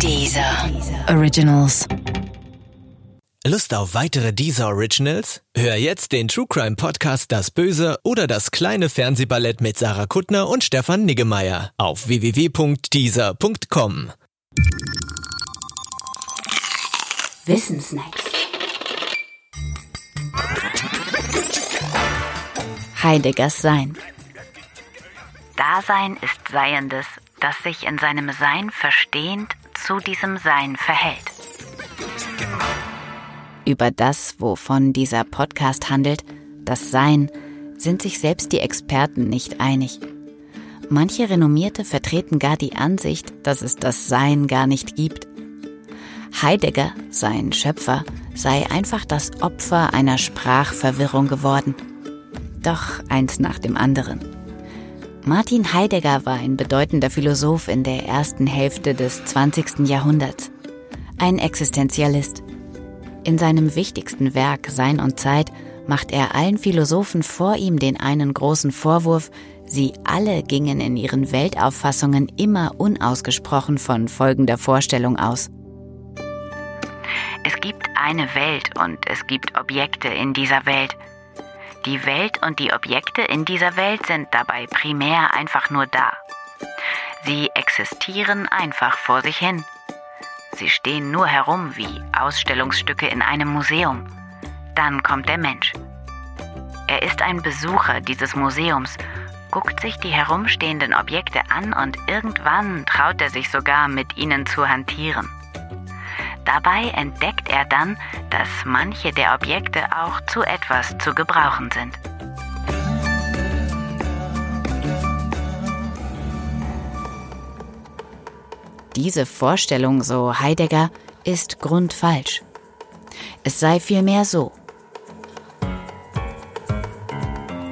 Dieser Originals. Lust auf weitere Deezer Originals? Hör jetzt den True Crime Podcast Das Böse oder das kleine Fernsehballett mit Sarah Kuttner und Stefan Niggemeier auf www.deezer.com. Wissensnacks. Heideggers Sein. Dasein ist Seiendes, das sich in seinem Sein verstehend zu diesem Sein verhält. Über das, wovon dieser Podcast handelt, das Sein, sind sich selbst die Experten nicht einig. Manche Renommierte vertreten gar die Ansicht, dass es das Sein gar nicht gibt. Heidegger, sein Schöpfer, sei einfach das Opfer einer Sprachverwirrung geworden. Doch eins nach dem anderen. Martin Heidegger war ein bedeutender Philosoph in der ersten Hälfte des 20. Jahrhunderts. Ein Existenzialist. In seinem wichtigsten Werk Sein und Zeit macht er allen Philosophen vor ihm den einen großen Vorwurf, sie alle gingen in ihren Weltauffassungen immer unausgesprochen von folgender Vorstellung aus. Es gibt eine Welt und es gibt Objekte in dieser Welt. Die Welt und die Objekte in dieser Welt sind dabei primär einfach nur da. Sie existieren einfach vor sich hin. Sie stehen nur herum wie Ausstellungsstücke in einem Museum. Dann kommt der Mensch. Er ist ein Besucher dieses Museums, guckt sich die herumstehenden Objekte an und irgendwann traut er sich sogar mit ihnen zu hantieren. Dabei entdeckt er dann, dass manche der Objekte auch zu etwas zu gebrauchen sind. Diese Vorstellung, so Heidegger, ist grundfalsch. Es sei vielmehr so.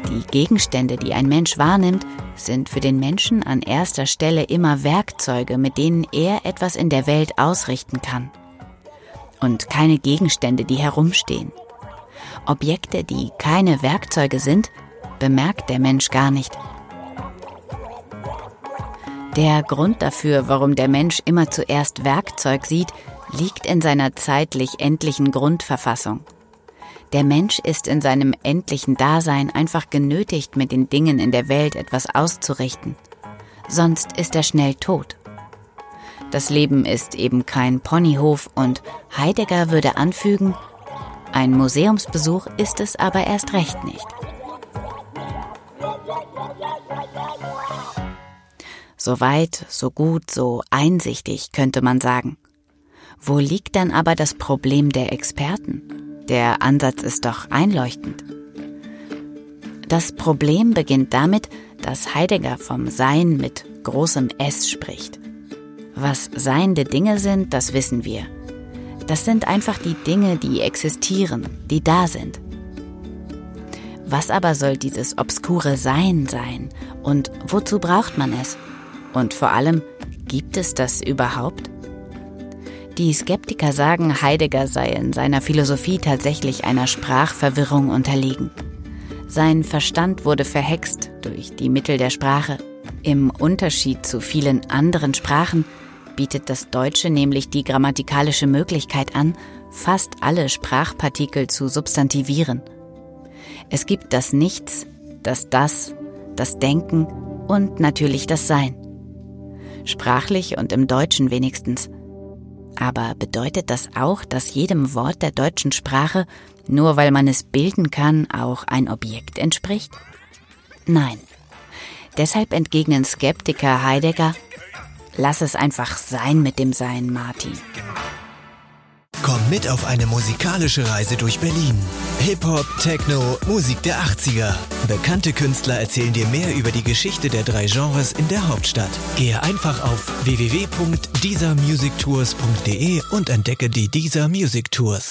Die Gegenstände, die ein Mensch wahrnimmt, sind für den Menschen an erster Stelle immer Werkzeuge, mit denen er etwas in der Welt ausrichten kann. Und keine Gegenstände, die herumstehen. Objekte, die keine Werkzeuge sind, bemerkt der Mensch gar nicht. Der Grund dafür, warum der Mensch immer zuerst Werkzeug sieht, liegt in seiner zeitlich endlichen Grundverfassung. Der Mensch ist in seinem endlichen Dasein einfach genötigt, mit den Dingen in der Welt etwas auszurichten. Sonst ist er schnell tot. Das Leben ist eben kein Ponyhof und Heidegger würde anfügen, ein Museumsbesuch ist es aber erst recht nicht. So weit, so gut, so einsichtig könnte man sagen. Wo liegt dann aber das Problem der Experten? Der Ansatz ist doch einleuchtend. Das Problem beginnt damit, dass Heidegger vom Sein mit großem S spricht. Was seiende Dinge sind, das wissen wir. Das sind einfach die Dinge, die existieren, die da sind. Was aber soll dieses obskure Sein sein und wozu braucht man es? Und vor allem, gibt es das überhaupt? Die Skeptiker sagen, Heidegger sei in seiner Philosophie tatsächlich einer Sprachverwirrung unterlegen. Sein Verstand wurde verhext durch die Mittel der Sprache. Im Unterschied zu vielen anderen Sprachen bietet das Deutsche nämlich die grammatikalische Möglichkeit an, fast alle Sprachpartikel zu substantivieren. Es gibt das Nichts, das Das, das Denken und natürlich das Sein sprachlich und im Deutschen wenigstens. Aber bedeutet das auch, dass jedem Wort der deutschen Sprache, nur weil man es bilden kann, auch ein Objekt entspricht? Nein. Deshalb entgegnen Skeptiker Heidegger, lass es einfach sein mit dem Sein, Martin. Komm mit auf eine musikalische Reise durch Berlin. Hip-Hop, Techno, Musik der 80er. Bekannte Künstler erzählen dir mehr über die Geschichte der drei Genres in der Hauptstadt. Gehe einfach auf www.diesermusictours.de und entdecke die Dieser Music Tours.